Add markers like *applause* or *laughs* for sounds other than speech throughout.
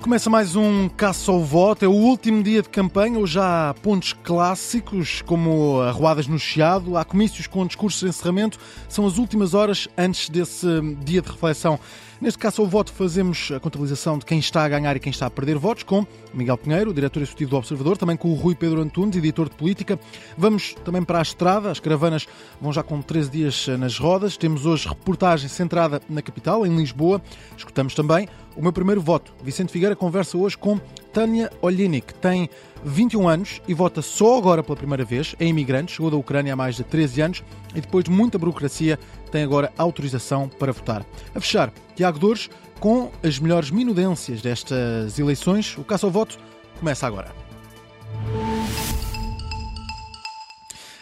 Começa mais um caça ao voto. É o último dia de campanha. Hoje há pontos clássicos, como arruadas no Chiado. Há comícios com discursos de encerramento. São as últimas horas antes desse dia de reflexão. Neste caso, ao voto, fazemos a contabilização de quem está a ganhar e quem está a perder votos, com Miguel Pinheiro, diretor executivo do Observador, também com o Rui Pedro Antunes, editor de política. Vamos também para a estrada, as caravanas vão já com 13 dias nas rodas. Temos hoje reportagem centrada na capital, em Lisboa. Escutamos também o meu primeiro voto. Vicente Figueira conversa hoje com Tânia Olinic, tem 21 anos e vota só agora pela primeira vez. É imigrante, chegou da Ucrânia há mais de 13 anos e depois de muita burocracia tem agora autorização para votar. A fechar, Tiago Dores com as melhores minudências destas eleições. O caça ao voto começa agora.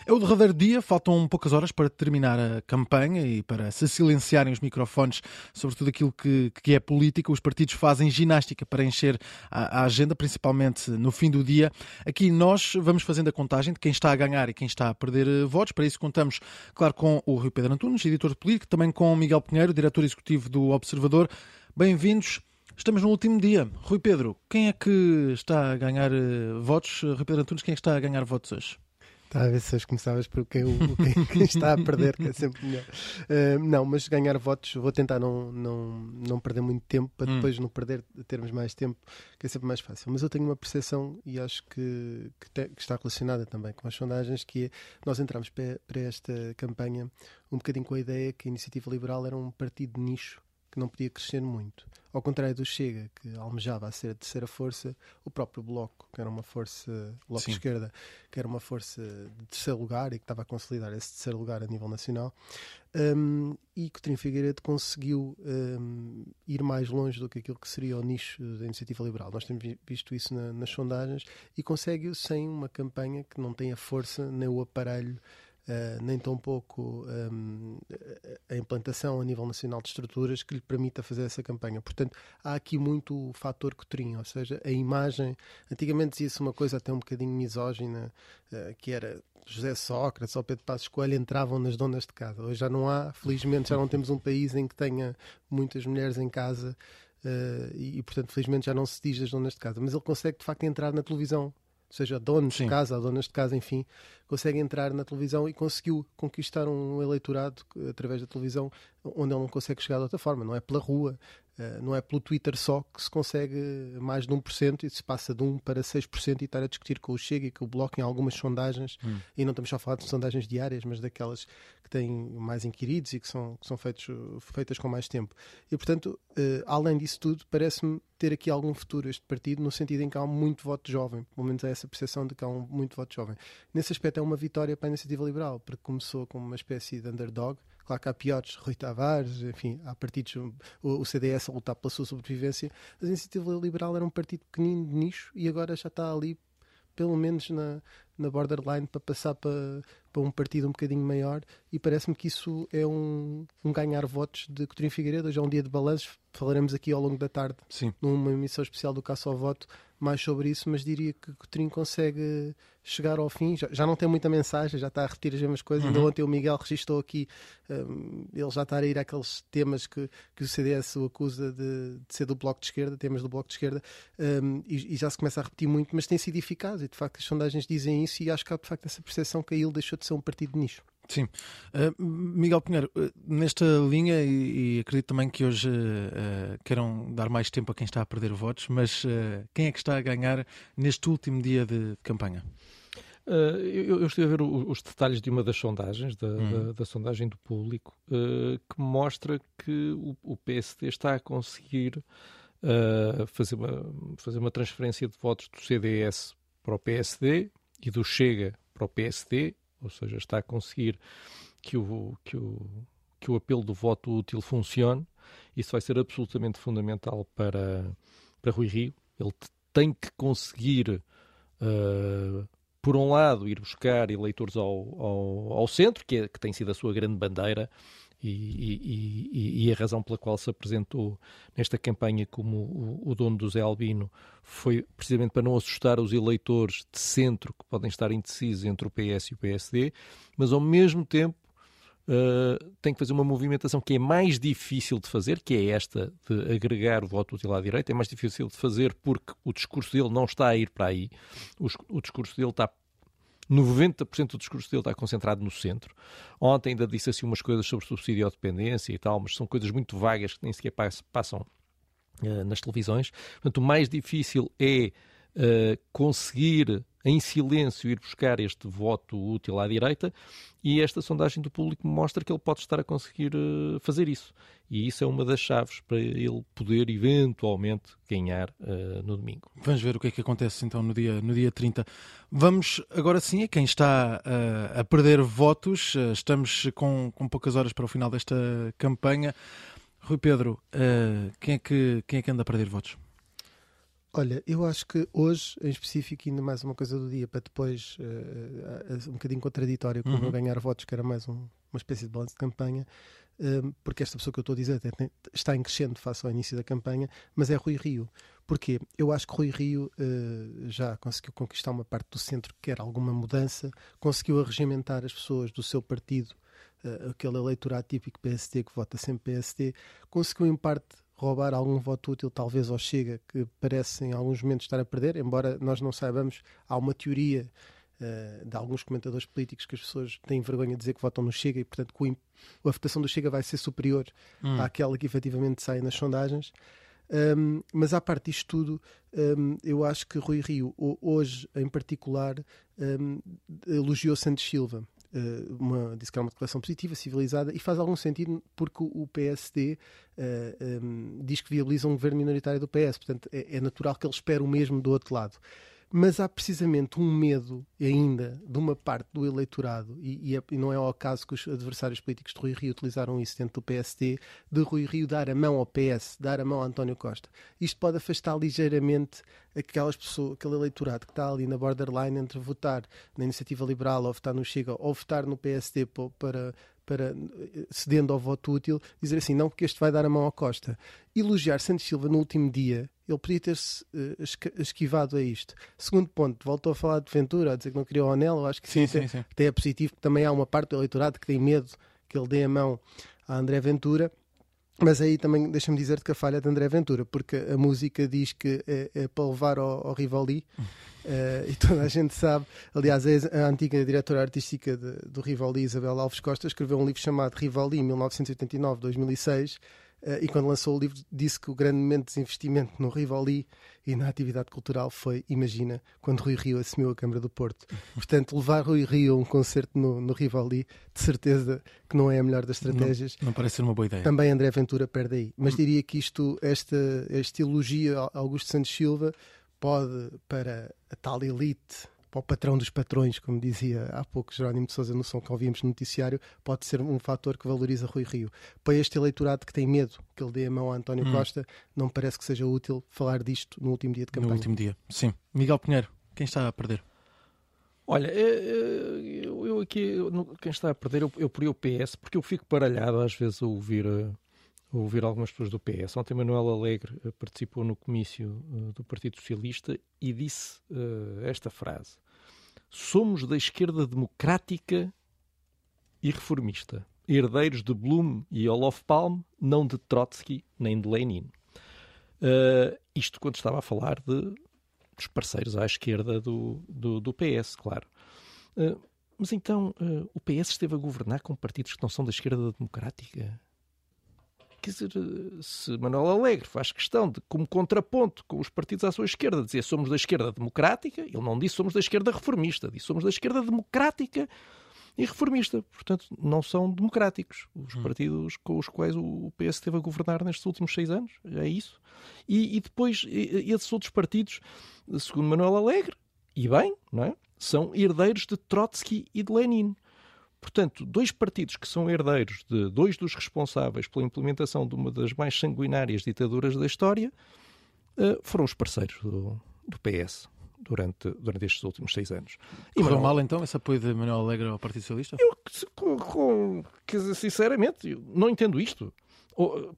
É o derradeiro dia, faltam poucas horas para terminar a campanha e para se silenciarem os microfones sobre tudo aquilo que, que é política. Os partidos fazem ginástica para encher a, a, agenda, principalmente no fim do dia. Aqui nós vamos fazendo a contagem de quem está a ganhar e quem está a perder eh, votos. Para isso contamos, claro, com o Rui Pedro Antunes, editor de política, também com o Miguel Pinheiro, diretor executivo do Observador. Bem-vindos. Estamos no último dia. Rui Pedro, quem é que está a ganhar eh, votos? Rui Pedro Antunes, quem é que está a ganhar votos hoje? Está a ver se hoje começavas por quem, quem, quem, está a perder, que é sempre melhor. Uh, não, mas ganhar votos, vou tentar não, não, não perder muito tempo para hum. depois não perder, termos mais tempo, que é sempre mais fácil. Mas eu tenho uma percepção e acho que, que, te, que está relacionada também com as sondagens, que é nós entramos para, para esta campanha um bocadinho com a ideia que a Iniciativa Liberal era um partido de nicho que não podia crescer muito. Ao contrário do Chega, que almejava a ser a terceira força, o próprio Bloco, que era uma força, Bloco Sim. de Esquerda, que era uma força de terceiro lugar e que estava a consolidar esse terceiro lugar a nível nacional, um, e que Coutinho Figueiredo conseguiu um, ir mais longe do que aquilo que seria o nicho da iniciativa liberal. Nós temos visto isso na, nas sondagens e consegue-o sem uma campanha que não tenha força nem o aparelho Uh, nem tão pouco um, a implantação a nível nacional de estruturas que lhe permita fazer essa campanha. Portanto, há aqui muito o fator cotrinho, ou seja, a imagem. Antigamente dizia-se uma coisa até um bocadinho misógina, uh, que era José Sócrates ou Pedro Passos Coelho entravam nas donas de casa. Hoje já não há, felizmente já não *laughs* temos um país em que tenha muitas mulheres em casa uh, e, e, portanto, felizmente já não se diz das donas de casa. Mas ele consegue, de facto, entrar na televisão seja donos Sim. de casa, donas de casa, enfim, consegue entrar na televisão e conseguiu conquistar um eleitorado através da televisão onde ele não consegue chegar de outra forma, não é pela rua, eh, não é pelo Twitter só que se consegue mais de 1% e se passa de 1 para 6% e estar a discutir com o Chega e com o Bloco em algumas sondagens, hum. e não estamos só a falar de sondagens diárias, mas daquelas que têm mais inquiridos e que são, que são feitos, feitas com mais tempo. E, portanto, uh, além disso tudo, parece-me ter aqui algum futuro este partido, no sentido em que há muito voto jovem, pelo menos é essa percepção de que há um, muito voto jovem. Nesse aspecto é uma vitória para a iniciativa liberal, porque começou como uma espécie de underdog, Claro que há piores, Rui Tavares, enfim, há partidos, o, CDS a lutar pela sua sobrevivência. A Iniciativa Liberal era um partido pequenino de nicho e agora já está ali, pelo menos na, na borderline, para passar para, para um partido um bocadinho maior. E parece-me que isso é um, um ganhar votos de Coutinho Figueiredo. Hoje é um dia de balanços, falaremos aqui ao longo da tarde, Sim. numa emissão especial do Caça ao Voto, mais sobre isso, mas diria que Coutinho consegue chegar ao fim. Já, já, não tem muita mensagem, já está a repetir as mesmas coisas. Uhum. Ainda ontem o Miguel registrou aqui, um, ele já está a ir àqueles temas que, que o CDS o acusa de, de ser do Bloco de Esquerda, temas do Bloco de Esquerda, um, e, e, já se começa a repetir muito, mas tem sido eficaz. E de facto as sondagens dizem isso, e acho que há de facto essa percepção que a ele deixou de ser um partido de nicho. Sim. Uh, Miguel Pinheiro, uh, nesta linha, e, e, acredito também que hoje uh, queiram dar mais tempo a quem está a perder votos, mas quem é que está a ganhar neste último dia de, de campanha? Eu, eu, estive a ver o, os detalhes de uma das sondagens, da, hum. da, da sondagem do público, que mostra que o, o, PSD está a conseguir fazer, uma, fazer uma transferência de votos do CDS para o PSD e do Chega para o PSD ou seja, está a conseguir que o, que o, que o apelo do voto útil funcione. Isso vai ser absolutamente fundamental para, para Rui Rio. Ele tem que conseguir, uh, por um lado, ir buscar eleitores ao, ao, ao centro, que, é, que tem sido a sua grande bandeira, e, e, e, a razão pela qual se apresentou nesta campanha como o, o, dono do Zé Albino foi precisamente para não assustar os eleitores de centro que podem estar indecisos entre o PS e o PSD, mas ao mesmo tempo uh, tem que fazer uma movimentação que é mais difícil de fazer, que é esta de agregar o voto útil à direita. É mais difícil de fazer porque o discurso dele não está a ir para aí. O, o discurso dele está 90% do discurso dele está concentrado no centro. Ontem ainda disse assim umas coisas sobre subsídio à dependência e tal, mas são coisas muito vagas que nem sequer passam uh, nas televisões. Portanto, o mais difícil é uh, conseguir em silêncio ir buscar este voto útil à direita e esta sondagem do público mostra que ele pode estar a conseguir uh, fazer isso. E isso é uma das chaves para ele poder eventualmente ganhar uh, no domingo. Vamos ver o que é que acontece então no dia, no dia 30. Vamos agora sim a quem está uh, a perder votos. estamos com, com poucas horas para o final desta campanha. Rui Pedro, quem, é que, quem é que anda a perder votos? Olha, eu acho que hoje, em específico, ainda mais uma coisa do dia, para depois, uh, um bocadinho contraditório, como uhum. ganhar votos, que era mais um, uma espécie de balanço de campanha, uh, porque esta pessoa que eu estou a dizer está em crescendo face ao início da campanha, mas é Rui Rio. Porquê? Eu acho que Rui Rio uh, já conseguiu conquistar uma parte do centro que quer alguma mudança, conseguiu arregimentar as pessoas do seu partido, aquele eleitorado típico PSD que vota sempre PSD, conseguiu em parte roubar algum voto útil, talvez ao Chega, que parece em alguns momentos estar a perder, embora nós não saibamos, há uma teoria uh, de alguns comentadores políticos que as pessoas têm vergonha de dizer que votam no Chega e, portanto, a votação do Chega vai ser superior hum. àquela que efetivamente sai nas sondagens. Um, mas à parte disto tudo, um, eu acho que Rui Rio, hoje em particular, um, elogiou Santos Silva. Eh, uma, disse que era uma declaração positiva, civilizada, e faz algum sentido porque o PSD uh, eh, um, diz que viabiliza um governo minoritário do PS. Portanto, é, é natural que ele espere o mesmo do outro lado mas há precisamente um medo ainda de uma parte do eleitorado, e, e, é, e, não é ao caso que os adversários políticos de Rui Rio utilizaram isso dentro do PSD, de Rui Rio dar a mão ao PS, dar a mão a António Costa. Isto pode afastar ligeiramente aquelas pessoas, aquele eleitorado que está ali na borderline entre votar na Iniciativa Liberal ou votar no Chega ou votar no PSD para, para, cedendo ao voto útil, dizer assim, não, porque este vai dar a mão ao Costa. Elogiar Santos Silva no último dia, ele podia ter-se uh, esquivado a isto. Segundo ponto, voltou a falar de Ventura, a dizer que não queria o anel, eu acho que sim, sim, sim. até é positivo, porque também há uma parte do eleitorado que tem medo que ele dê a mão a André Ventura. Mas aí também deixa-me dizer-te que a falha de André Ventura, porque a música diz que é, é para levar ao, ao Rivali, uh, *laughs* e toda a gente sabe. Aliás, a antiga diretora artística de, do Rivali, Isabel Alves Costa, escreveu um livro chamado Rivali, 1989-2006, Uh, e quando lançou o livro disse que o grande momento de desinvestimento no Rivoli e na atividade cultural foi, imagina, quando Rui Rio assumiu a Câmara do Porto. *laughs* Portanto, levar Rui Rio a um concerto no, no Rivoli, de certeza que não é a melhor das estratégias. Não, não parece ser uma boa ideia. Também André Ventura perde aí. Mas diria que isto, esta, este elogio a Augusto Santos Silva pode, para a tal elite para o patrão dos patrões, como dizia há pouco Jerónimo de Sousa no som que ouvimos no noticiário, pode ser um fator que valoriza Rui Rio. Para este eleitorado que tem medo que ele dê a mão a António hum. Costa, não parece que seja útil falar disto no último dia de campanha. No último dia, sim. Miguel Pinheiro, quem está a perder? Olha, eh, eh, eu, aqui, quem está a perder, eu, eu por o PS, porque eu fico baralhado às vezes a ouvir eh, ouvir algumas pessoas do PS. Ontem Manuel Alegre eh, participou no comício uh, do Partido Socialista e disse uh, esta frase: Somos da esquerda democrática e reformista, herdeiros de Blum e Olof Palme, não de Trotsky nem de Lenin. Uh, isto quando estava a falar de, dos parceiros à esquerda do, do, do PS, claro. mas então o PS esteve a governar com partidos que não são da esquerda democrática? Quer dizer, se Manuel Alegre faz questão de, como contraponto com os partidos à sua esquerda, dizer somos da esquerda democrática, ele não disse somos da esquerda reformista, disse somos da esquerda democrática e reformista. Portanto, não são democráticos os hum. partidos com os quais o PS esteve a governar nestes últimos seis anos. É isso. E, e depois, esses outros partidos, segundo Manuel Alegre, e bem, não é? são herdeiros de Trotsky e de Lenin. Portanto, dois partidos que são herdeiros de dois dos responsáveis pela implementação de uma das mais sanguinárias ditaduras da história eh, foram os parceiros do, do PS durante, durante estes últimos seis anos. E Correu mal então esse apoio de Manuel Alegre ao Partido Socialista? Eu, com, com, sinceramente, eu não entendo isto.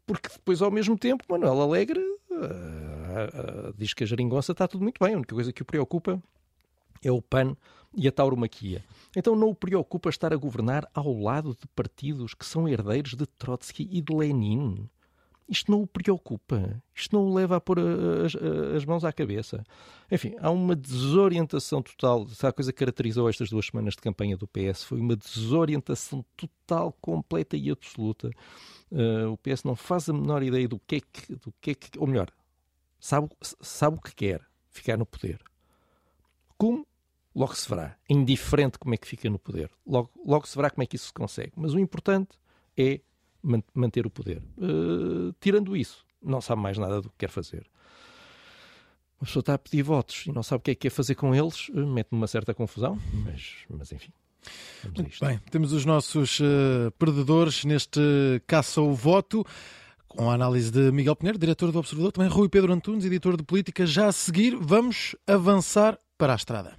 Porque depois, ao mesmo tempo, Manuel Alegre uh, uh, diz que a geringonça está tudo muito bem. A única coisa que o preocupa é o PAN e a tauromaquia. Então não o preocupa estar a governar ao lado de partidos que são herdeiros de Trotsky e de Lenin? Isto não o preocupa, isto não o leva a pôr as, as, mãos à cabeça. Enfim, há uma desorientação total. Se a coisa que caracterizou estas duas semanas de campanha do PS foi uma desorientação total, completa e absoluta. Uh, o PS não faz a menor ideia do que é que, do que, é que ou melhor, sabe, sabe o que quer, ficar no poder. Como? Logo se verá. Indiferente como é que fica no poder. Logo, logo se verá como é que isso se consegue. Mas o importante é manter o poder. Uh, tirando isso, não sabe mais nada do que quer fazer. Uma pessoa está a pedir votos e não sabe o que é que quer fazer com eles, uh, mete-me uma certa confusão, mas, mas enfim. Bem, temos os nossos uh, perdedores neste caça ao voto. Com a análise de Miguel Pinheiro, diretor do Observador, também Rui Pedro Antunes, editor de política. Já a seguir, vamos avançar para a estrada.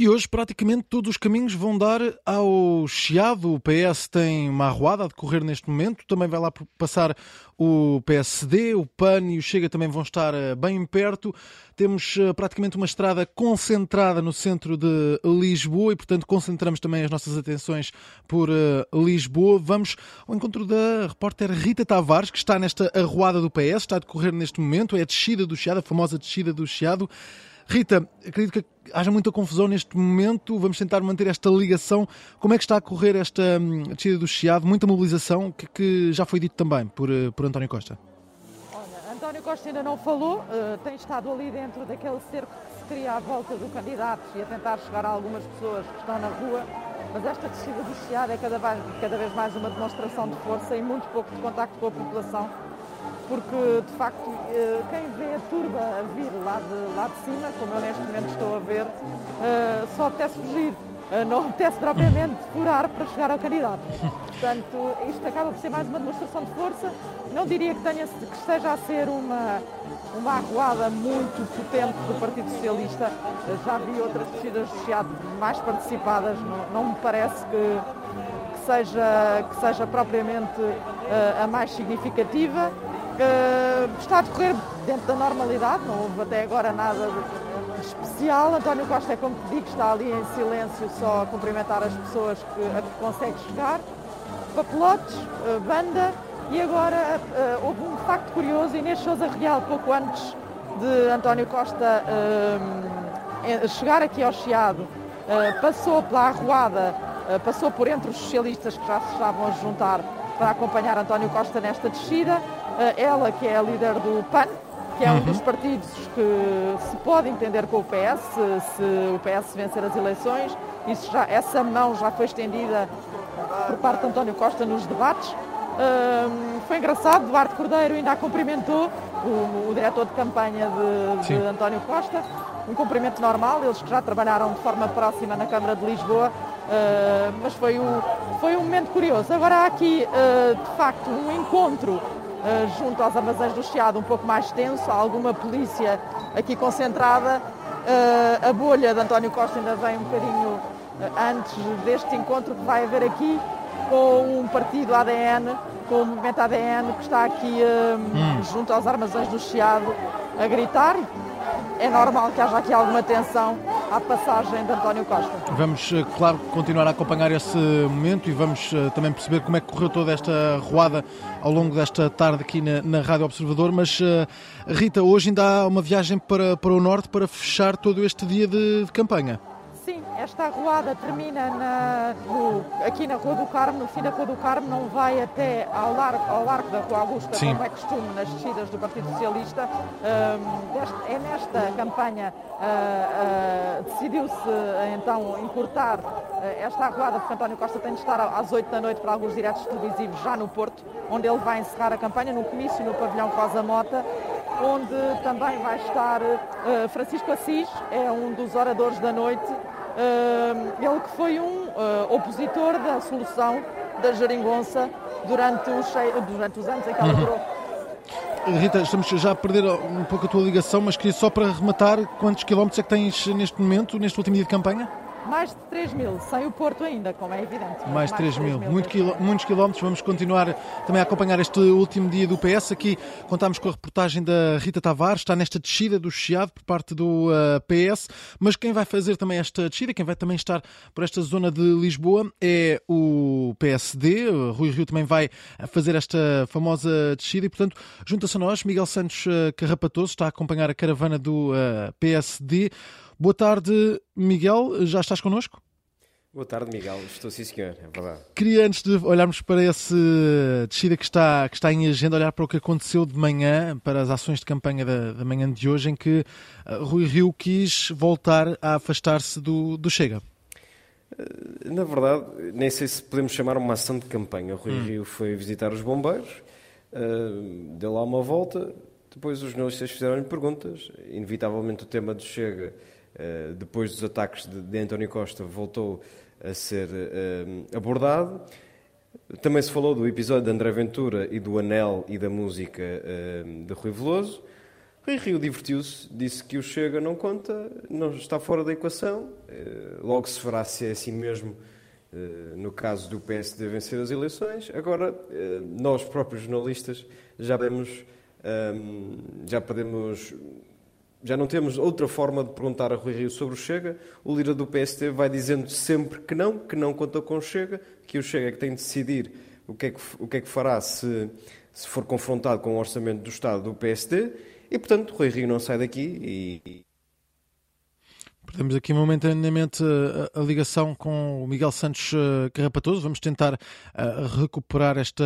E hoje praticamente todos os caminhos vão dar ao Chiado. O PS tem uma arruada a decorrer neste momento. Também vai lá passar o PSD, o PAN e o Chega também vão estar eh, bem perto. Temos eh, praticamente uma estrada concentrada no centro de Lisboa e, portanto, concentramos também as nossas atenções por eh, Lisboa. Vamos ao encontro da repórter Rita Tavares, que está nesta arruada do PS, está a decorrer neste momento. É a descida do Chiado, a famosa descida do Chiado. Rita, acredito que haja muita confusão neste momento. Vamos tentar manter esta ligação. Como é que está a correr esta hum, descida do Chiado? Muita mobilização, que, que já foi dito também por, eh, por António Costa. Olha, António Costa ainda não falou, uh, tem estado ali dentro daquele cerco que se cria à volta do candidato e a tentar chegar a algumas pessoas que estão na rua. Mas esta descida do Chiado é cada vez, cada vez mais uma demonstração de força e muito pouco de contacto com a população porque de facto eh, quem vê a turba a vir lá de, lá de cima, como eu neste momento estou a ver, eh, só apetece fugir. Eh, não apetece propriamente furar para chegar ao candidato. Portanto, isto acaba por ser mais uma demonstração de força. Não diria que, tenha, que esteja a ser uma, uma arruada muito potente do Partido Socialista. Já vi outras descidas de mais participadas, não, não me parece que, que, seja, que seja propriamente a mais significativa. Uh, está a decorrer dentro da normalidade, não houve até agora nada especial. António Costa é como te digo, está ali em silêncio só a cumprimentar as pessoas que, a que consegue chegar. Papelotes, uh, banda e agora uh, houve um facto curioso, Inês Souza Real, pouco antes de António Costa chegar aqui ao Chiado, passou pela arruada, passou por entre os socialistas que já se estavam a juntar para acompanhar António Costa nesta descida ela que é a líder do PAN, que é um dos uhum. partidos que se pode entender com o PS, se o PS vencer as eleições. Isso já, essa mão já foi estendida por parte de António Costa nos debates. Um, foi engraçado, Duarte Cordeiro ainda a cumprimentou, o, o diretor de campanha de, de, António Costa, um cumprimento normal, eles que já trabalharam de forma próxima na Câmara de Lisboa, uh, mas foi, o, foi um momento curioso. Agora há aqui, uh, de facto, um encontro eh, junto aos armazéns do Chiado um pouco mais tenso, há alguma polícia aqui concentrada. Eh, a bolha de António Costa ainda vem um bocadinho eh, antes deste encontro que vai haver aqui com um partido ADN, com o movimento ADN que está aqui hum. junto aos armazéns do Chiado a gritar é normal que haja aqui alguma tensão à passagem de António Costa. Vamos, eh, claro, continuar a acompanhar esse momento e vamos uh, também perceber como é que correu toda esta roada ao longo desta tarde aqui na, na Rádio Observador. Mas, uh, Rita, hoje ainda há uma viagem para, para o Norte para fechar todo este dia de, de campanha. Sim, esta arruada termina na, no, aqui na Rua do Carmo, no fim da Rua do Carmo, não vai até ao largo, ao largo da Rua Augusta, Sim. como é costume nas descidas do Partido Socialista. Um, é nesta campanha uh, uh, decidiu-se então encurtar uh, esta arruada, porque António Costa tem de estar às 8 da noite para alguns diretos televisivos já no Porto, onde ele vai encerrar a campanha, no comício no pavilhão Rosa Mota onde também vai estar Francisco Assis, é um dos oradores da noite, ele que foi um uh, opositor da solução da geringonça durante os, durante os anos em que ela uhum. durou. Rita, estamos já a perder um pouco a tua ligação, mas queria só para rematar, quantos quilómetros é que tens neste momento, neste último dia de campanha? Mais de 3 mil, sem o Porto ainda, como é evidente. Mais, mais 3 mil, Muito quiló muitos quilómetros. Vamos continuar também a acompanhar este último dia do PS. Aqui contámos com a reportagem da Rita Tavares, está nesta descida do Chiado por parte do uh, PS, mas quem vai fazer também esta descida, quem vai também estar por esta zona de Lisboa é o PSD. O Rui Rio também vai fazer esta famosa descida e, portanto, junta-se a nós, Miguel Santos uh, Carrapatoso, está a acompanhar a caravana do uh, PSD. Boa tarde, Miguel. Já estás connosco? Boa tarde, Miguel. Estou sim, senhor. É verdade. Queria, antes de olharmos para essa descida que está, que está em agenda, olhar para o que aconteceu de manhã, para as ações de campanha da, da manhã de hoje, em que uh, Rui Rio quis voltar a afastar-se do, do Chega. Uh, na verdade, nem sei se podemos chamar uma ação de campanha. O Rui hum. Rio foi visitar os bombeiros, uh, deu lá uma volta, depois os jornalistas fizeram-lhe perguntas, inevitavelmente o tema do Chega eh, depois dos ataques de, de António Costa, voltou a ser uh, abordado. Também se falou do episódio de André Ventura e do Anel e da música uh, de Rui Veloso. Rui Rio divertiu-se, disse que o Chega não conta, não está fora da equação. Logo se verá se é assim mesmo no caso do PSD vencer as eleições. Agora, nós próprios jornalistas já podemos, já podemos já não temos outra forma de perguntar a Rui Rio sobre o Chega. O líder do PST vai dizendo sempre que não, que não conta com o Chega, que o Chega é que tem de decidir o que é que, o que, é que fará se, se for confrontado com o orçamento do Estado do PSD. E, portanto, Rui Rio não sai daqui e, Perdemos aqui momentaneamente a, a, ligação com o Miguel Santos uh, Carrapatoso. Vamos tentar uh, recuperar esta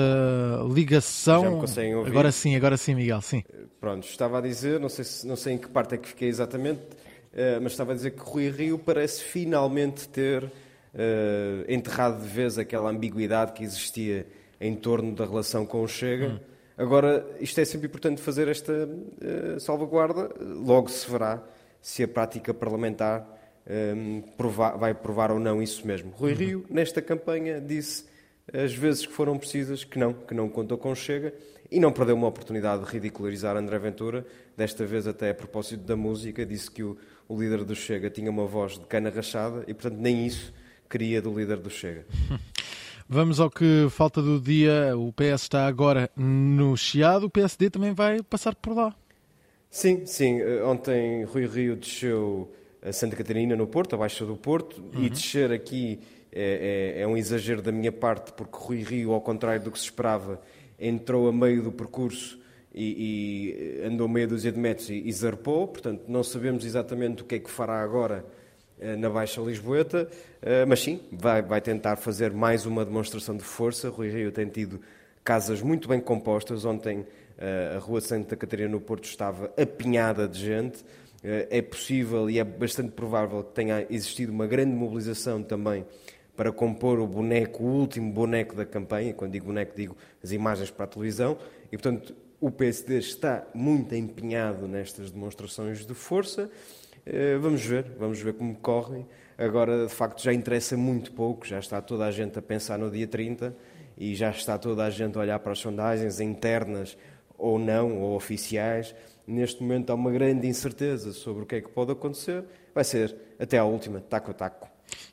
ligação. Já me conseguem ouvir? Agora sim, agora sim, Miguel, sim. Pronto, estava a dizer, não sei, se, não sei em que parte é que fiquei exatamente, uh, mas estava a dizer que Rui Rio parece finalmente ter enterrado de vez aquela ambiguidade que existia em torno da relação com o Chega. Hum. Agora, isto é sempre importante fazer esta salvaguarda, logo se verá se a prática parlamentar um, provar, vai provar ou não isso mesmo. Rui uhum. Rio, nesta campanha, disse as vezes que foram precisas que não, que não contou com Chega e não perdeu uma oportunidade de ridicularizar André Ventura, desta vez até a propósito da música, disse que o, o líder do Chega tinha uma voz de cana rachada e, portanto, nem isso queria do líder do Chega. *laughs* Vamos ao que falta do dia. O PS está agora no Chiado, o PSD também vai passar por lá. Sim, sim. Eh, ontem Rui Rio desceu a Santa Catarina, no Porto, abaixo do Porto, uhum. e descer aqui é, é, é, um exagero da minha parte, porque Rui Rio, ao contrário do que se esperava, entrou a meio do percurso e, e andou meia dúzia de metros e, e zarpou. Portanto, não sabemos exatamente o que é que fará agora eh, na Baixa Lisboeta, eh, mas sim, vai, vai tentar fazer mais uma demonstração de força. Rui Rio tem tido casas muito bem compostas. Ontem a Rua Santa Catarina no Porto estava apinhada de gente. Eh, é possível e é bastante provável que tenha existido uma grande mobilização também para compor o boneco, o último boneco da campanha. Quando digo boneco, digo as imagens para a televisão. E, portanto, o PSD está muito empenhado nestas demonstrações de força. Eh, vamos ver, vamos ver como correm. Agora, de facto, já interessa muito pouco, já está toda a gente a pensar no dia 30 e já está toda a gente a olhar para as sondagens internas ou não, ou oficiais. Neste momento há uma grande incerteza sobre o que é que pode acontecer. Vai ser até à última, taco a taco.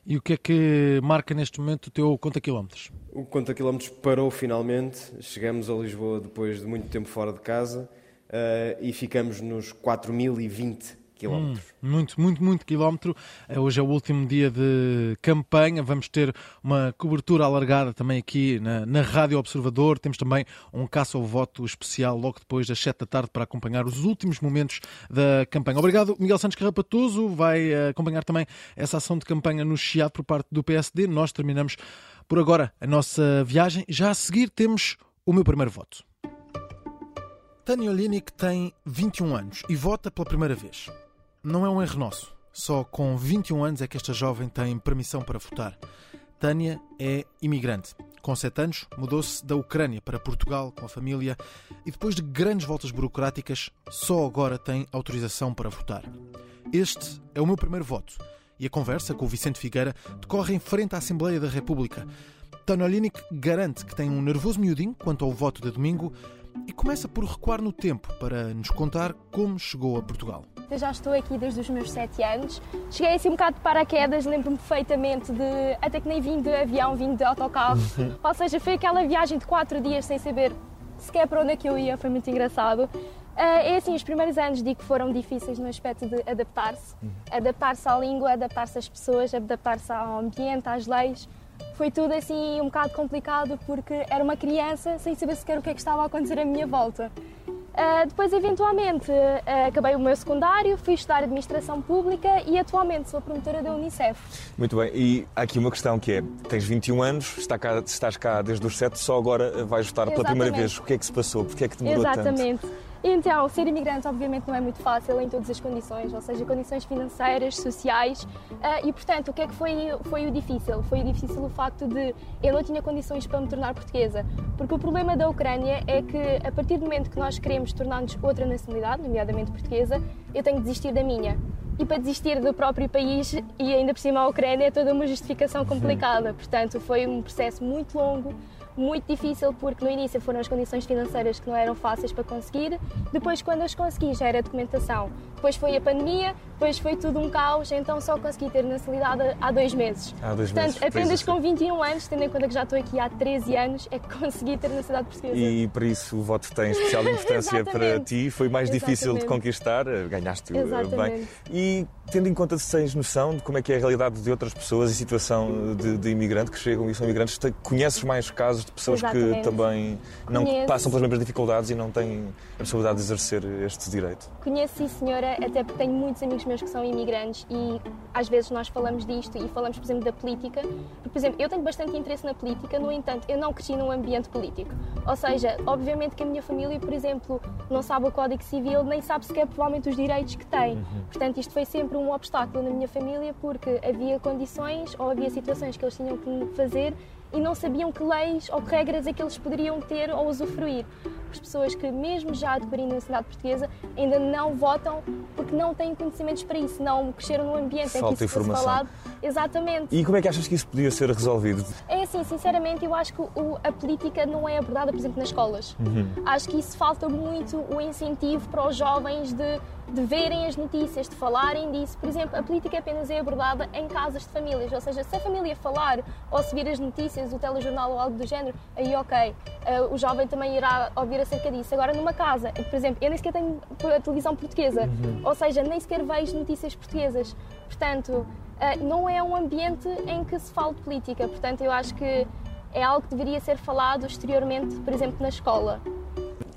E o que é que marca neste momento o teu conta quilómetros? O conta quilómetros parou finalmente. Chegamos a Lisboa depois de muito tempo fora de casa uh, e ficamos nos 4.020 quilómetros. Hum, muito, muito, muito quilómetro. Eh, hoje é o último dia de campanha. Vamos ter uma cobertura alargada também aqui na, na Rádio Observador. Temos também um caça ao voto especial logo depois das 7 da tarde para acompanhar os últimos momentos da campanha. Obrigado, Miguel Santos Carrapatoso. Vai eh, acompanhar também essa ação de campanha no Chiado por parte do PSD. Nós terminamos por agora a nossa viagem. Já a seguir temos o meu primeiro voto. Tânia Olinick tem 21 anos e vota pela primeira vez. Não é um erro nosso. Só com 21 anos é que esta jovem tem permissão para votar. Tânia é imigrante. Com 7 anos, mudou-se da Ucrânia para Portugal com a família e, depois de grandes voltas burocráticas, só agora tem autorização para votar. Este é o meu primeiro voto e a conversa com o Vicente Figueira decorre em frente à Assembleia da República. Tânia Olinick garante que tem um nervoso miudinho quanto ao voto de domingo e começa por recuar no tempo para nos contar como chegou a Portugal. Eu já estou aqui desde os meus 7 anos. Cheguei assim um bocado de paraquedas, lembro-me perfeitamente de. Até que nem vim de avião, vim de autocarro. Ou seja, foi aquela viagem de 4 dias sem saber sequer para onde é que eu ia, foi muito engraçado. Uh, é assim, os primeiros anos digo que foram difíceis no aspecto de adaptar-se. Uhum. Adaptar-se à língua, adaptar-se às pessoas, adaptar-se ao ambiente, às leis. Foi tudo assim um bocado complicado porque era uma criança sem saber sequer o que é que estava a acontecer à minha volta. Uh, depois, eventualmente, uh, acabei o meu secundário, fui estudar Administração Pública e atualmente sou promotora da Unicef. Muito bem, e há aqui uma questão que é: tens 21 anos, está cá, estás cá desde os 7, só agora vais votar pela primeira vez. O que é que se passou? Porquê é que demorou Exatamente. tanto? Então, ser imigrante obviamente não é muito fácil em todas as condições, ou seja, condições financeiras, sociais, uh, e portanto, o que é que foi, foi o difícil? Foi o difícil o facto de eu não tinha condições para me tornar portuguesa, porque o problema da Ucrânia é que a partir do momento que nós queremos tornar-nos outra nacionalidade, nomeadamente portuguesa, eu tenho que desistir da minha. E para desistir do próprio país e ainda por cima a Ucrânia é toda uma justificação complicada, portanto, foi um processo muito longo, muito difícil porque no início foram as condições financeiras que não eram fáceis para conseguir, depois quando as consegui já era documentação, depois foi a pandemia, depois foi tudo um caos, então só consegui ter nacionalidade há dois meses. Há dois Portanto, meses. apenas com 21 anos, tendo em conta que já estou aqui há 13 anos, é que consegui ter nacionalidade portuguesa. E por isso o voto tem especial importância *laughs* para ti, foi mais Exatamente. difícil de conquistar, ganhaste Exatamente. bem. E tendo em conta se tens noção de como é que é a realidade de outras pessoas em situação de, de imigrante que chegam e são imigrantes, conheces mais casos de pessoas Exatamente. que também não Conheço. passam pelas mesmas dificuldades e não têm a possibilidade de exercer este direito? Conheço, sim, senhora, até porque tenho muitos amigos meus que são imigrantes e às vezes nós falamos disto e falamos, por exemplo, da política. Por exemplo, eu tenho bastante interesse na política, no entanto, eu não cresci num ambiente político. Ou seja, obviamente que a minha família, por exemplo, não sabe o Código Civil, nem sabe sequer provavelmente os direitos que tem. Portanto, isto foi sempre um obstáculo na minha família porque havia condições ou havia situações que eles tinham que fazer e não sabiam que leis ou que regras é que eles poderiam ter ou usufruir. As pessoas que, mesmo já adquirindo a nacionalidade portuguesa, ainda não votam porque não têm conhecimentos para isso, não cresceram num ambiente em Falta que isso fosse falado. Exatamente. E como é que achas que isso podia ser resolvido? É assim, sinceramente, eu acho que o- a política não é abordada, por exemplo, nas escolas. Acho que isso falta muito o incentivo para os jovens de, de verem as notícias, de falarem disso. Por exemplo, a política apenas é abordada em casas de famílias, ou seja, se a família falar ou se vir as notícias, o telejornal ou algo do género, aí ok, eh, o jovem também irá ouvir acerca disso. Agora, numa casa, por exemplo, eu nem sequer tenho a televisão portuguesa, ou seja, nem sequer vejo notícias portuguesas. Portanto, não é um ambiente em que se fala de política. Portanto, eu acho que é algo que deveria ser falado exteriormente, por exemplo, na escola.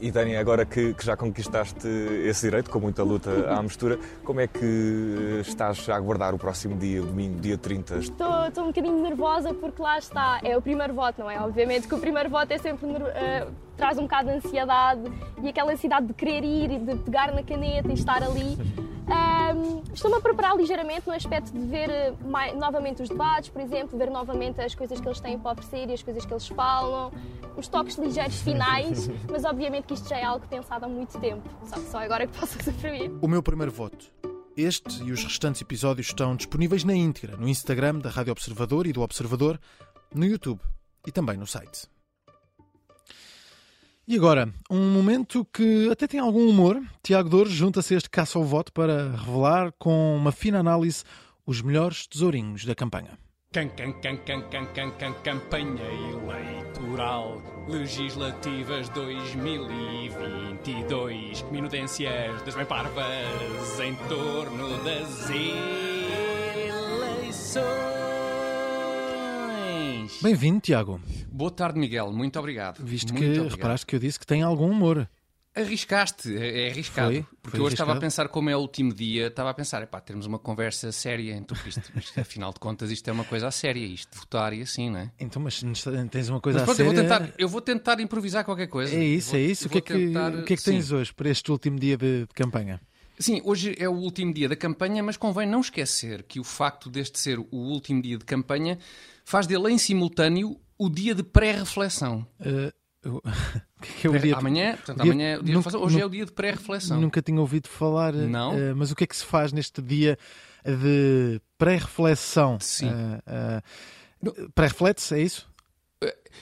E Dani, agora que, que já conquistaste esse direito, com muita luta à *laughs* mistura, como é que estás a aguardar o próximo dia, domingo, dia 30? Estou, estou um bocadinho nervosa porque lá está, é o primeiro voto, não é? Obviamente que o primeiro voto é sempre eh, traz um bocado de ansiedade e aquela ansiedade de querer ir e de pegar na caneta e estar ali. *laughs* Estou-me a preparar ligeiramente no aspecto de ver eh, mai- novamente os debates, por exemplo, ver novamente as coisas que eles têm para oferecer e as coisas que eles falam, os toques ligeiros finais, mas obviamente que isto já é algo pensado há muito tempo, só só agora que *laughs* posso usufruir. O meu primeiro voto. Este e os restantes episódios estão disponíveis na íntegra no Instagram da Rádio Observador e do Observador, no YouTube e também no site. E agora, um momento que até tem algum humor. Tiago Dores junta-se a este caça ao voto para revelar com uma fina análise os melhores tesourinhos da campanha. Can, can, can, can, can, can, can, campanha eleitoral legislativas 2022 minudências das bem parvas em torno das eleições. Bem-vindo, Tiago. Boa tarde, Miguel. Muito obrigado. Visto Muito que obrigado. reparaste que eu disse que tem algum humor. Arriscaste, é é arriscado. Foi, porque foi hoje estava a pensar, como é o último dia, estava a pensar, epá, termos uma conversa séria entre isto, *laughs* isto, afinal de contas, isto é uma coisa a séria, isto de votar e assim, não é? Então, mas tens uma coisa Mas a pronto, eu vou, séria. tentar, eu vou tentar improvisar qualquer coisa. É isso, Vou- é isso. O que é que, tentar- o que, é que tens sim. hoje para este último dia de campanha? Sim, hoje é o último dia da campanha, mas convém não esquecer que o facto deste ser o último dia de campanha faz dele em simultâneo o dia de pré-reflexão. Uh, *laughs* o que é é o dia? Amanhã, portanto, dia- amanhã é dia de nunca- hoje é nunca- o dia de pré-reflexão. Nunca tinha ouvido falar. Não? uh, mas o que é que se faz neste dia de pré-reflexão? Sim. Uh, uh, Pré-reflete-se, é isso?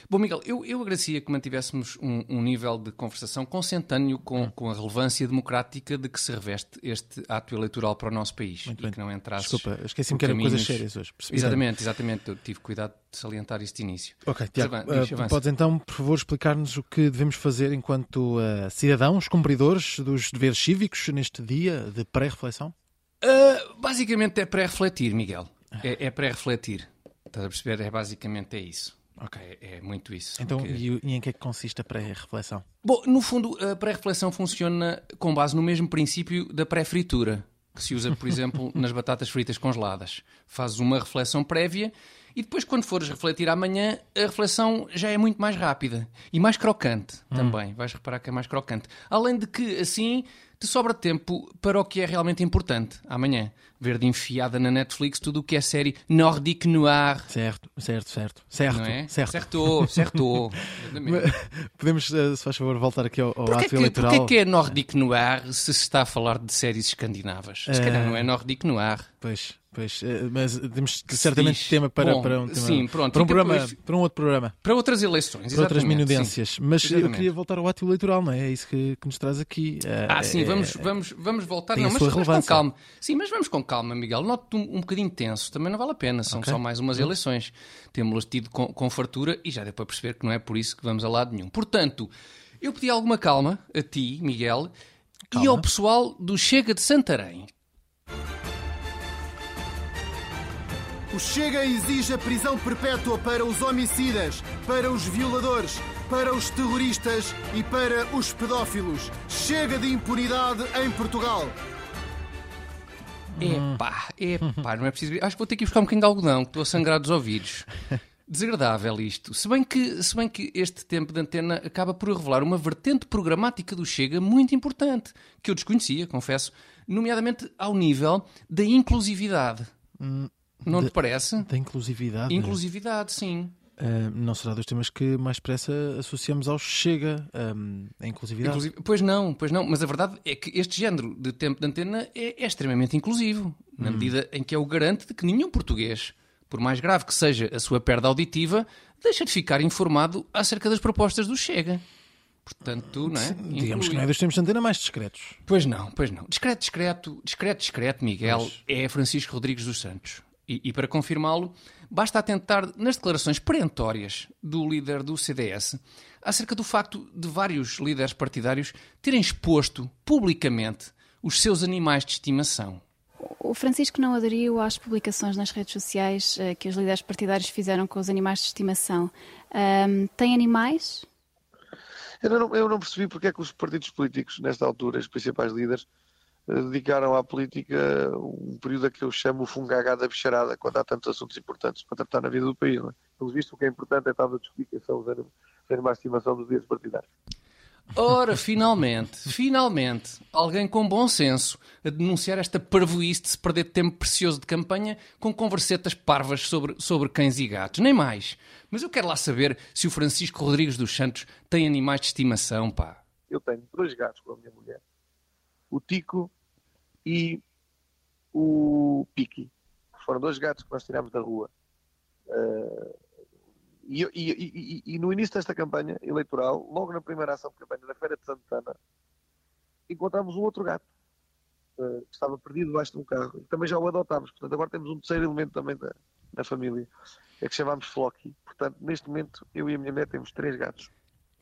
Bom, Miguel, eu, eu agradecia que mantivéssemos um, um nível de conversação consentâneo com, com a relevância democrática de que se reveste este ato eleitoral para o nosso país. Muito e bem. que não entrasse. Desculpa, esqueci-me que eram coisas sérias hoje. Exatamente, exatamente. Eu tive cuidado de salientar isso de início. Ok, Tiago, uh, podes então, por favor, explicar-nos o que devemos fazer enquanto uh, cidadãos, cumpridores dos deveres cívicos neste dia de pré-reflexão? Uh, basicamente é pré-refletir, Miguel. É, é pré-refletir. Estás a perceber? É basicamente é isso. Ok. É, é muito isso. Então, Porque- e, e em que é que consiste a pré-reflexão? Bom, no fundo, a pré-reflexão funciona com base no mesmo princípio da pré-fritura, que se usa, por *laughs* exemplo, nas batatas fritas congeladas. Fazes uma reflexão prévia e depois, quando fores refletir amanhã, a reflexão já é muito mais rápida e mais crocante também. Vais reparar que é mais crocante. Além de que, assim, te sobra tempo para o que é realmente importante amanhã. Ver de enfiada na Netflix tudo o que é série Nordic Noir. Certo, certo, certo. Certo, Não é? certo. Certo, certo. *laughs* Podemos, uh, se faz favor, voltar aqui ao, ao Porquê ato que, eleitoral? porquê que é Nordic Noir se se está a falar de séries escandinavas? Se calhar Eh, não é Nordic Noir. Pois, pois, uh, mas temos certamente diz. tema para, Bom, para um tema, sim, pronto, para um fica programa, depois- para um outro programa, Para outras eleições, para outras minudências. sim. Mas eu Exatamente. queria voltar ao ato eleitoral, não é? É isso que, que nos traz aqui. Uh, Ah, sim, é- vamos, vamos, vamos voltar. Não, mas, mas com calma. Sim, mas vamos com calma, Miguel. Noto um, um bocadinho tenso. Também não vale a pena. São Ok. só mais umas eleições. Temos-las tido com, com fartura e já deu para perceber que não é por isso que vamos a lado nenhum. Portanto, eu pedi alguma calma a ti, Miguel, e Calma. ao pessoal do Chega de Santarém. O Chega exige a prisão perpétua para os homicidas, para os violadores, para os terroristas e para os pedófilos. Chega de impunidade em Portugal. Epá, epá, não é preciso. Acho que vou ter que ir buscar um bocadinho de algodão, que estou a sangrar dos ouvidos. *laughs* Desagradável isto. Se bem, que, se bem que este tempo de antena acaba por revelar uma vertente programática do Chega muito importante, que eu desconhecia, confesso, nomeadamente ao nível da inclusividade. Não de- te parece? Da inclusividade. Inclusividade, sim. Uh, não será dos temas que mais depressa associamos ao Chega, um, a inclusividade. Inclusive- pois não, pois não, mas a verdade é que este género de tempo de antena é, é extremamente inclusivo, na medida em que é o garante de que nenhum português, por mais grave que seja a sua perda auditiva, deixa de ficar informado acerca das propostas do Chega. Portanto, não é? Digamos que não é dos tempos de antena mais discretos. Pois não, pois não. Discreto, discreto, discreto, discreto, Miguel, é Francisco Rodrigues dos Santos. E, e para confirmá-lo, basta atentar nas declarações perentórias do líder do CDS acerca do facto de vários líderes partidários terem exposto publicamente os seus animais de estimação. O Francisco não aderiu às publicações nas redes sociais eh, que os líderes partidários fizeram com os animais de estimação. Ahm, tem animais? Eu não, eu não percebi porque é que os partidos políticos, nesta altura, os principais líderes, dedicaram à política um período a que eu chamo o fungagá da bicharada, quando há tantos assuntos importantes para tratar na vida do país. Não é? Pelo visto, o que é importante é estar a discutir quem são os animais de estimação dos dias partidários. Ora, finalmente, finalmente, alguém com bom senso a denunciar esta parvoíce de se perder tempo precioso de campanha com conversetas parvas sobre, sobre cães e gatos, nem mais. Mas eu quero lá saber se o Francisco Rodrigues dos Santos tem animais de estimação, pá. Eu tenho dois gatos com a minha mulher, o Tico e o Piki. Foram dois gatos que nós tirámos da rua. Eh, e, e- e- e- no início desta campanha eleitoral, logo na primeira ação de campanha da Feira de Santana, encontramos um outro gato eh, que estava perdido debaixo de um carro e também já o adotámos. Portanto, agora temos um terceiro elemento também da, da família, é que chamámos Flocky. Portanto, neste momento, eu e a minha mulher temos três gatos.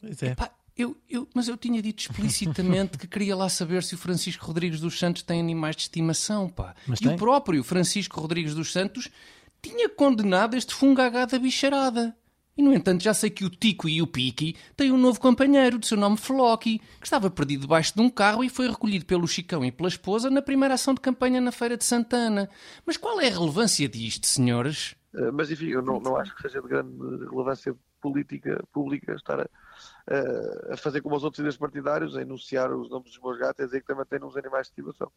Pois é. Eu, eu- mas eu tinha dito explicitamente que queria lá saber se o Francisco Rodrigues dos Santos tem animais de estimação, pá. Mas e tem. o próprio Francisco Rodrigues dos Santos tinha condenado este fungagá da bicharada. E, no entanto, já sei que o Tico e o Piki têm um novo companheiro, de seu nome Flocky, que estava perdido debaixo de um carro e foi recolhido pelo Chicão e pela esposa na primeira ação de campanha na Feira de Santana. Mas qual é a relevância disto, senhores? Uh, mas enfim, eu não, não acho que seja de grande relevância política pública estar a, a- fazer como os outros líderes partidários, a enunciar os nomes dos meus gatos e a dizer que também têm uns animais de estimação.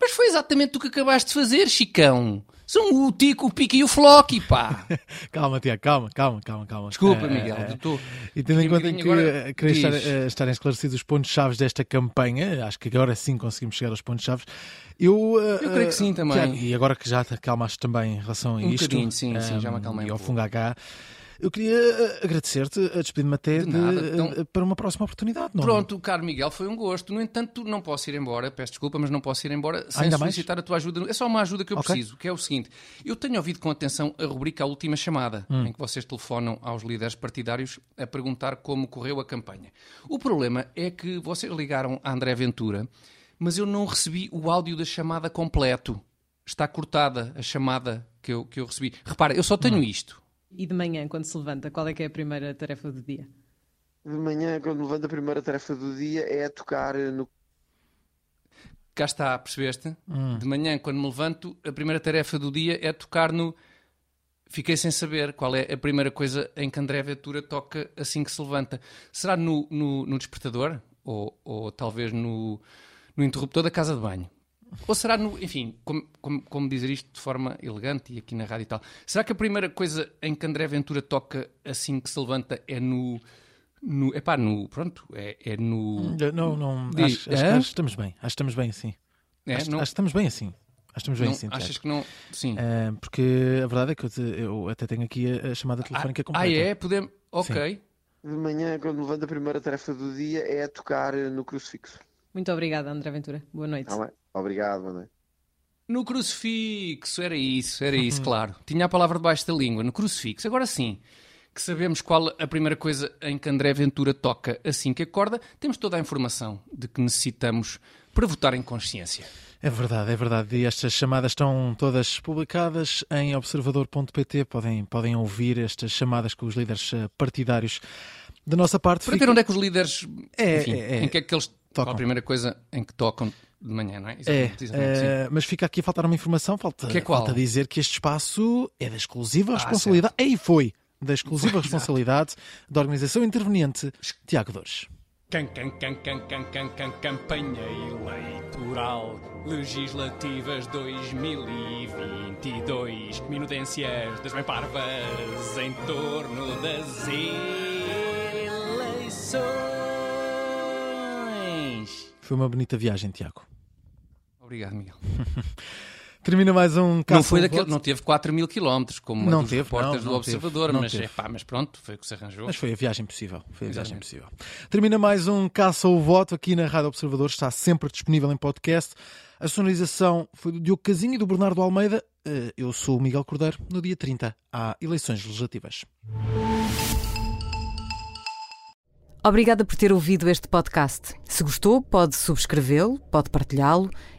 Mas foi exatamente o que acabaste de fazer, Chicão. São o Tico, o Pique e o Flocky, pá. *laughs* Calma, Tiago, calma, calma, calma, calma. Desculpa, Eh, Miguel. eh, estou- E tendo em um conta que agora- eh, queria estar, Diz. eh, estarem esclarecidos os pontos-chave desta campanha, acho que agora sim conseguimos chegar aos pontos-chave. Eu, eh, Eu creio que sim também. Tiago, e agora que já te acalmaste também em relação a Um isto bocadinho, sim, sim, já me eh, acalmei e um ao pouco. Fungagá, Eu queria eh, agradecer-te, a despedir-me até De de, nada, eh, então- para uma próxima oportunidade. Não? Pronto, caro Miguel, foi um gosto. No entanto, não posso ir embora, peço desculpa, mas não posso ir embora sem Ainda mais? solicitar a tua ajuda. É só uma ajuda que eu Ok. preciso, que é o seguinte: eu tenho ouvido com atenção a rubrica A Última Chamada, Hum. em que vocês telefonam aos líderes partidários a perguntar como correu a campanha. O problema é que vocês ligaram a André Ventura, mas eu não recebi o áudio da chamada completo. Está cortada a chamada que eu, que eu recebi. Repara, eu só tenho Hum. isto. E de manhã, quando se levanta, qual é que é a primeira tarefa do dia? De manhã, quando me levanto, a primeira tarefa do dia é tocar no Cá está, percebeste? Hum. De manhã, quando me levanto, a primeira tarefa do dia é tocar no. Fiquei sem saber qual é a primeira coisa em que André Ventura toca assim que se levanta. Será no, no, no despertador? Ou, ou talvez no, no interruptor da casa de banho? Ou será no. Enfim, como, como, como dizer isto de forma elegante e aqui na rádio e tal? Será que a primeira coisa em que André Ventura toca assim que se levanta é no. no epá, no. Pronto, é, é no. Não, não. Diz, acho, acho, hã? acho que estamos bem. Acho que estamos bem assim. É, acho, não- acho que estamos bem assim. Acho que estamos bem Não, assim. achas que não. Sim. Ah, porque a verdade é que eu, te- eu até tenho aqui a, a chamada telefónica ah, completa. ah, é? Podemos. Ok. De manhã, quando me levanto, a primeira tarefa do dia é tocar no crucifixo. Muito obrigada, André Ventura. Boa noite. Tá bem? Obrigado, noite. No crucifixo, era isso, era isso, Uhum. claro. Tinha a palavra debaixo da língua, no crucifixo. Agora sim, que sabemos qual a primeira coisa em que André Ventura toca assim que acorda, temos toda a informação de que necessitamos para votar em consciência. É verdade, é verdade. E estas chamadas estão todas publicadas em observador.pt. Podem, podem ouvir estas chamadas com os líderes eh, partidários. Da nossa parte, Para fica- ver onde é que os líderes. É, enfim, é, é. em que é que eles. Qual Tocam. a primeira coisa em que tocam de manhã, não é? É, Exatamente, exatamente, sim. eh, mas fica aqui a faltar uma informação. Falta, Que é qual? falta dizer que este espaço é da exclusiva Ah, responsabilidade. Aí foi! Da exclusiva *laughs* responsabilidade da organização interveniente Tiago Dores. Can, can, can, can, can, can, can, campanha eleitoral legislativas 2022 minudências das bem parvas em torno das eleições. Foi uma bonita viagem, Tiago. Obrigado, Miguel. *laughs* Termina mais um Não, caso foi ao daquele, voto. não teve 4 mil quilómetros, como Não teve, não, do não teve, Observador, não mas, teve. epá, mas pronto, foi o que se arranjou. Mas foi a viagem possível. Foi a viagem possível. Termina mais um Caça ao Voto aqui na Rádio Observador. Está sempre disponível em podcast. A sonorização foi do Diogo Casinho e do Bernardo Almeida. Eh, Eu sou o Miguel Cordeiro. No dia 30 há eleições legislativas. Obrigada por ter ouvido este podcast. Se gostou, pode subscrevê-lo, pode partilhá-lo